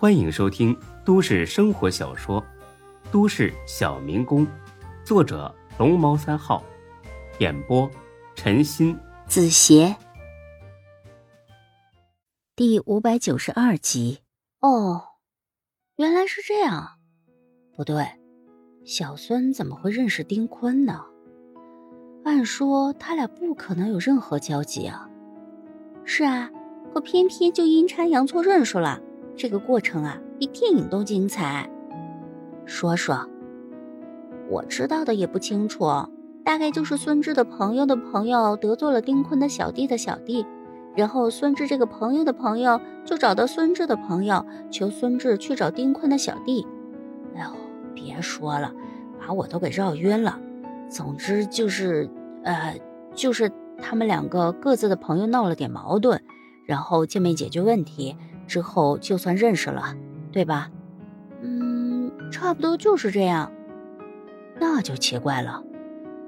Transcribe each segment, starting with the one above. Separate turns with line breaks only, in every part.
欢迎收听都市生活小说《都市小民工》，作者龙猫三号，演播陈鑫、
子邪，第五百九十二集。哦，原来是这样。不对，小孙怎么会认识丁坤呢？按说他俩不可能有任何交集啊。是啊，可偏偏就阴差阳错认识了。这个过程啊，比电影都精彩。说说，我知道的也不清楚，大概就是孙志的朋友的朋友得罪了丁坤的小弟的小弟，然后孙志这个朋友的朋友就找到孙志的朋友，求孙志去找丁坤的小弟。哎呦，别说了，把我都给绕晕了。总之就是，呃，就是他们两个各自的朋友闹了点矛盾，然后见面解决问题。之后就算认识了，对吧？嗯，差不多就是这样。那就奇怪了，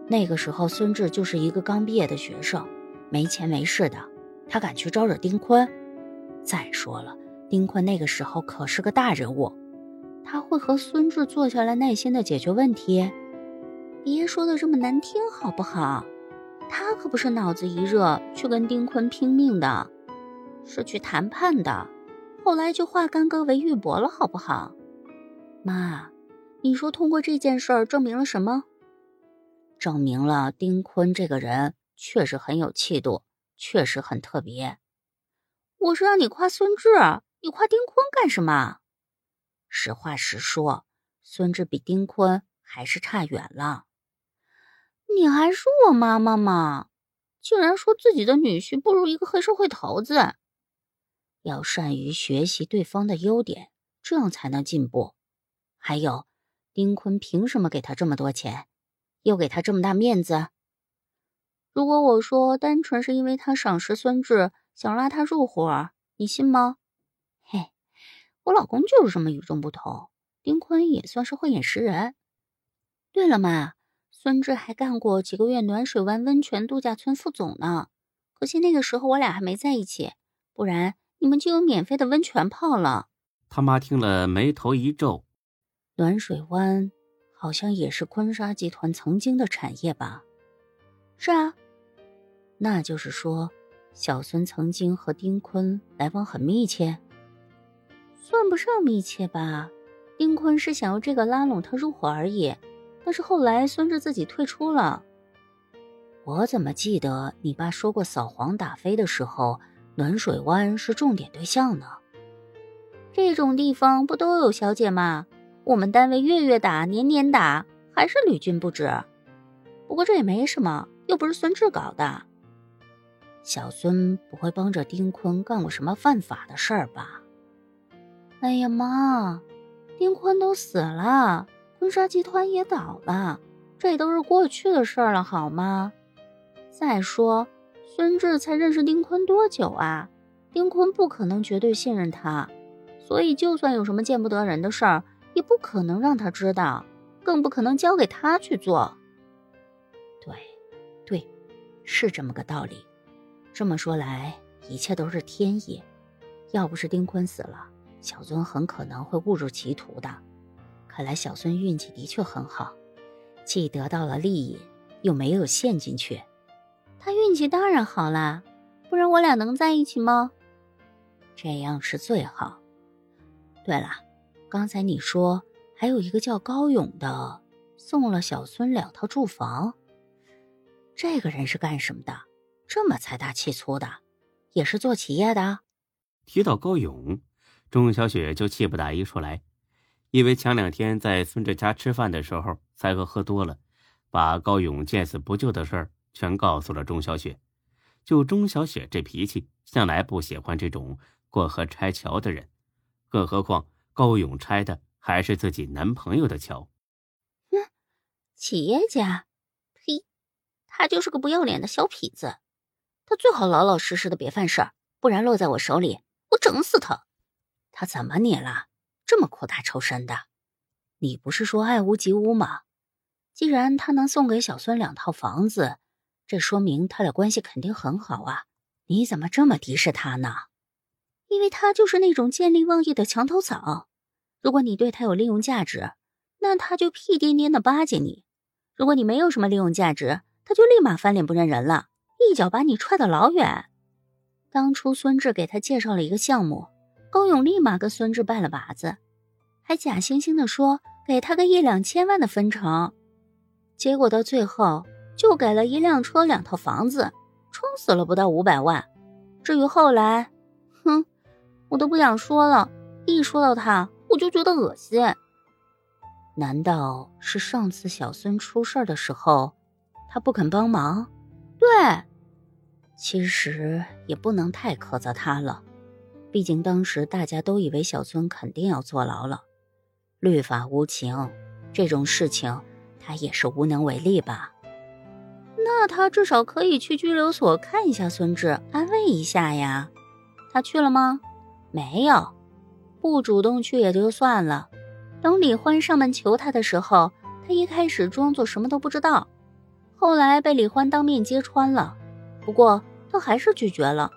那个时候孙志就是一个刚毕业的学生，没钱没势的，他敢去招惹丁坤？再说了，丁坤那个时候可是个大人物，他会和孙志坐下来耐心的解决问题？别说的这么难听好不好？他可不是脑子一热去跟丁坤拼命的，是去谈判的。后来就化干戈为玉帛了，好不好？妈，你说通过这件事儿证明了什么？证明了丁坤这个人确实很有气度，确实很特别。我是让你夸孙志，你夸丁坤干什么？实话实说，孙志比丁坤还是差远了。你还是我妈妈吗？竟然说自己的女婿不如一个黑社会头子！要善于学习对方的优点，这样才能进步。还有，丁坤凭什么给他这么多钱，又给他这么大面子？如果我说单纯是因为他赏识孙志，想拉他入伙，你信吗？嘿，我老公就是这么与众不同。丁坤也算是慧眼识人。对了嘛，孙志还干过几个月暖水湾温泉度假村副总呢。可惜那个时候我俩还没在一起，不然。你们就有免费的温泉泡了。
他妈听了眉头一皱，
暖水湾好像也是坤沙集团曾经的产业吧？是啊，那就是说，小孙曾经和丁坤来往很密切，算不上密切吧？丁坤是想要这个拉拢他入伙而已，但是后来孙志自己退出了。我怎么记得你爸说过扫黄打非的时候？暖水湾是重点对象呢，这种地方不都有小姐吗？我们单位月月打，年年打，还是屡禁不止。不过这也没什么，又不是孙志搞的。小孙不会帮着丁坤干过什么犯法的事儿吧？哎呀妈，丁坤都死了，坤沙集团也倒了，这都是过去的事儿了，好吗？再说。孙志才认识丁坤多久啊？丁坤不可能绝对信任他，所以就算有什么见不得人的事儿，也不可能让他知道，更不可能交给他去做。对，对，是这么个道理。这么说来，一切都是天意。要不是丁坤死了，小孙很可能会误入歧途的。看来小孙运气的确很好，既得到了利益，又没有陷进去。运气当然好啦，不然我俩能在一起吗？这样是最好。对了，刚才你说还有一个叫高勇的送了小孙两套住房，这个人是干什么的？这么财大气粗的，也是做企业的？
提到高勇，钟小雪就气不打一处来，因为前两天在孙志家吃饭的时候，才哥喝多了，把高勇见死不救的事儿。全告诉了钟小雪，就钟小雪这脾气，向来不喜欢这种过河拆桥的人，更何况高勇拆的还是自己男朋友的桥。
哼，企业家，呸，他就是个不要脸的小痞子，他最好老老实实的别犯事儿，不然落在我手里，我整死他。他怎么你了？这么扩大仇深的？你不是说爱屋及乌吗？既然他能送给小孙两套房子。这说明他俩关系肯定很好啊！你怎么这么敌视他呢？因为他就是那种见利忘义的墙头草。如果你对他有利用价值，那他就屁颠颠的巴结你；如果你没有什么利用价值，他就立马翻脸不认人了，一脚把你踹得老远。当初孙志给他介绍了一个项目，高勇立马跟孙志拜了把子，还假惺惺的说给他个一两千万的分成，结果到最后就给了一辆车、两套房子，撑死了不到五百万。至于后来，哼，我都不想说了，一说到他我就觉得恶心。难道是上次小孙出事的时候，他不肯帮忙？对。其实也不能太苛责他了，毕竟当时大家都以为小孙肯定要坐牢了。律法无情，这种事情他也是无能为力吧。那他至少可以去拘留所看一下孙志，安慰一下呀。他去了吗？没有，不主动去也就算了。等李欢上门求他的时候，他一开始装作什么都不知道，后来被李欢当面揭穿了。不过。他还是拒绝了，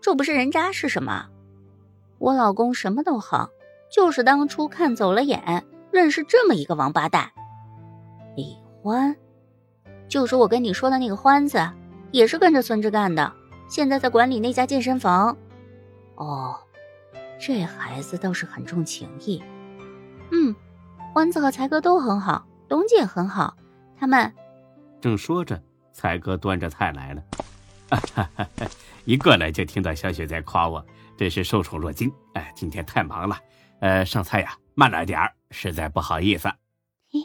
这不是人渣是什么？我老公什么都好，就是当初看走了眼，认识这么一个王八蛋。李欢，就是我跟你说的那个欢子，也是跟着孙志干的，现在在管理那家健身房。哦，这孩子倒是很重情义。嗯，欢子和才哥都很好，董姐很好，他们
正说着，才哥端着菜来了。哈哈哈！一过来就听到小雪在夸我，真是受宠若惊。哎，今天太忙了，呃，上菜呀慢了点儿，实在不好意思。
嘿，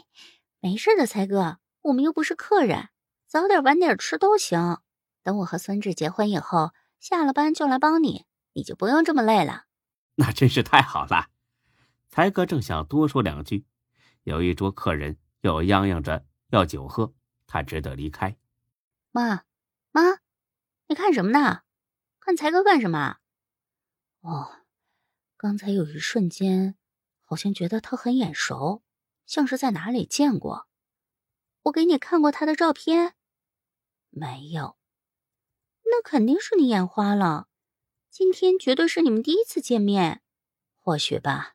没事的，才哥，我们又不是客人，早点晚点吃都行。等我和孙志结婚以后，下了班就来帮你，你就不用这么累了。
那真是太好了。才哥正想多说两句，有一桌客人又嚷嚷着要酒喝，他只得离开。
妈，妈。你看什么呢？看才哥干什么？哦，刚才有一瞬间，好像觉得他很眼熟，像是在哪里见过。我给你看过他的照片，没有？那肯定是你眼花了。今天绝对是你们第一次见面，或许吧。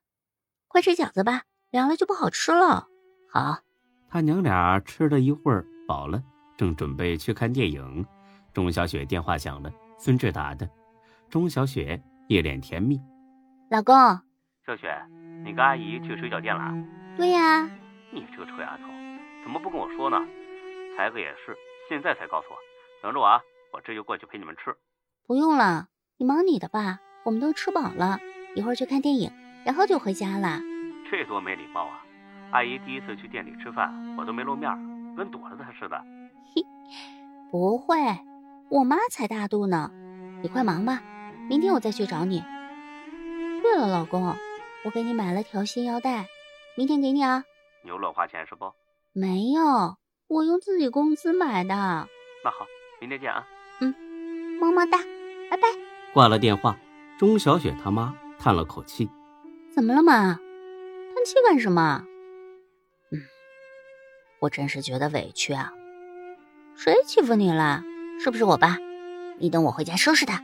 快吃饺子吧，凉了就不好吃了。好，
他娘俩吃了一会儿，饱了，正准备去看电影。钟小雪电话响了，孙志打的。钟小雪一脸甜蜜：“
老公，
小雪，你跟阿姨去水饺店了？”“
对呀。”“
你这个臭丫头，怎么不跟我说呢？”“才哥也是，现在才告诉我。等着我啊，我这就过去陪你们吃。”“
不用了，你忙你的吧，我们都吃饱了，一会儿去看电影，然后就回家了。”“
这多没礼貌啊！阿姨第一次去店里吃饭，我都没露面，跟躲着她似的。”“
嘿，不会。”我妈才大度呢，你快忙吧，明天我再去找你。对了，老公，我给你买了条新腰带，明天给你啊。
你又乱花钱是不？
没有，我用自己工资买的。
那好，明天见啊。
嗯，么么哒，拜拜。
挂了电话，钟小雪他妈叹了口气：“
怎么了妈？叹气干什么？嗯，我真是觉得委屈啊。谁欺负你了？”是不是我爸？你等我回家收拾他。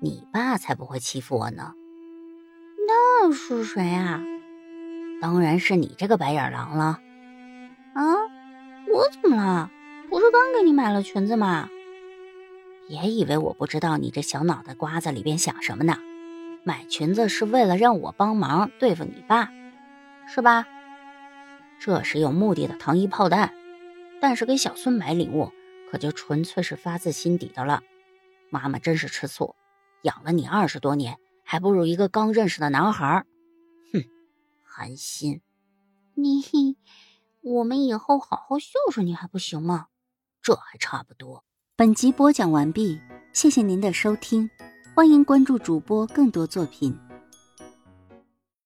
你爸才不会欺负我呢。那是谁啊？当然是你这个白眼狼了。我怎么了？不是刚给你买了裙子吗？别以为我不知道你这小脑袋瓜子里边想什么呢。买裙子是为了让我帮忙对付你爸，是吧？这是有目的的糖衣炮弹。但是给小孙买礼物。可就纯粹是发自心底的了，妈妈真是吃醋，养了你二十多年，还不如一个刚认识的男孩。哼，寒心，你，我们以后好好孝顺你还不行吗？这还差不多。
本集播讲完毕，谢谢您的收听，欢迎关注主播更多作品。